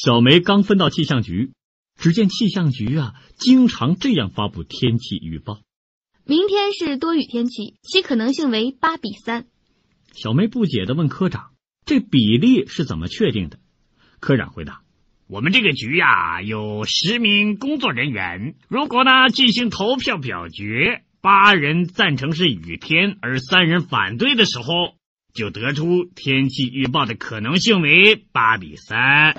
小梅刚分到气象局，只见气象局啊，经常这样发布天气预报：明天是多雨天气，其可能性为八比三。小梅不解的问科长：“这比例是怎么确定的？”科长回答：“我们这个局呀，有十名工作人员，如果呢进行投票表决，八人赞成是雨天，而三人反对的时候。”就得出天气预报的可能性为八比三。